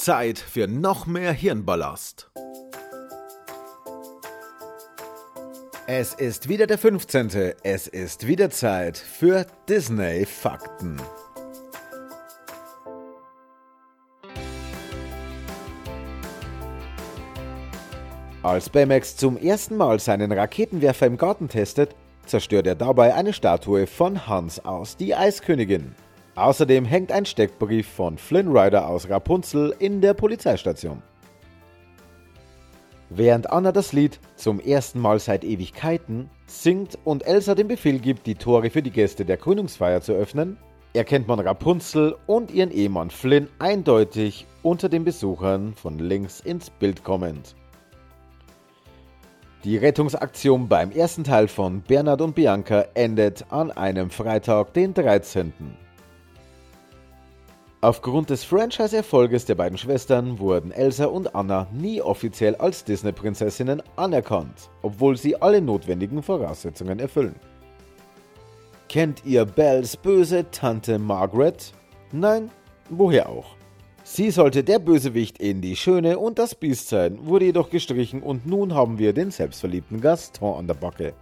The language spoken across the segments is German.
Zeit für noch mehr Hirnballast. Es ist wieder der 15. Es ist wieder Zeit für Disney Fakten. Als Baymax zum ersten Mal seinen Raketenwerfer im Garten testet, zerstört er dabei eine Statue von Hans aus, die Eiskönigin. Außerdem hängt ein Steckbrief von Flynn Rider aus Rapunzel in der Polizeistation. Während Anna das Lied zum ersten Mal seit Ewigkeiten singt und Elsa den Befehl gibt, die Tore für die Gäste der Krönungsfeier zu öffnen, erkennt man Rapunzel und ihren Ehemann Flynn eindeutig unter den Besuchern von links ins Bild kommend. Die Rettungsaktion beim ersten Teil von Bernhard und Bianca endet an einem Freitag, den 13. Aufgrund des Franchise-Erfolges der beiden Schwestern wurden Elsa und Anna nie offiziell als Disney-Prinzessinnen anerkannt, obwohl sie alle notwendigen Voraussetzungen erfüllen. Kennt ihr Bells böse Tante Margaret? Nein? Woher auch? Sie sollte der Bösewicht in Die Schöne und das Biest sein, wurde jedoch gestrichen und nun haben wir den selbstverliebten Gaston an der Backe.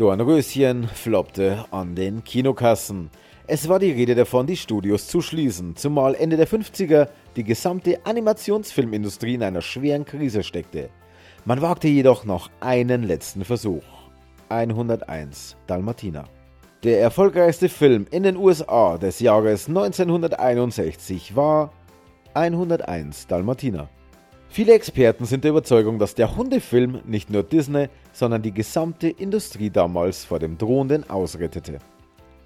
Dornröschen floppte an den Kinokassen. Es war die Rede davon, die Studios zu schließen, zumal Ende der 50er die gesamte Animationsfilmindustrie in einer schweren Krise steckte. Man wagte jedoch noch einen letzten Versuch. 101 Dalmatiner. Der erfolgreichste Film in den USA des Jahres 1961 war 101 Dalmatiner. Viele Experten sind der Überzeugung, dass der Hundefilm nicht nur Disney, sondern die gesamte Industrie damals vor dem drohenden ausrettete.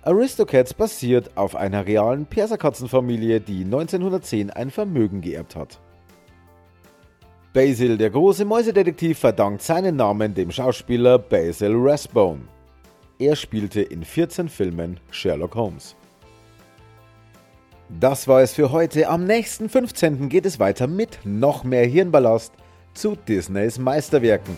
Aristocats basiert auf einer realen Perserkatzenfamilie, die 1910 ein Vermögen geerbt hat. Basil, der große Mäusedetektiv, verdankt seinen Namen dem Schauspieler Basil Rathbone. Er spielte in 14 Filmen Sherlock Holmes. Das war es für heute. Am nächsten 15. geht es weiter mit noch mehr Hirnballast zu Disneys Meisterwerken.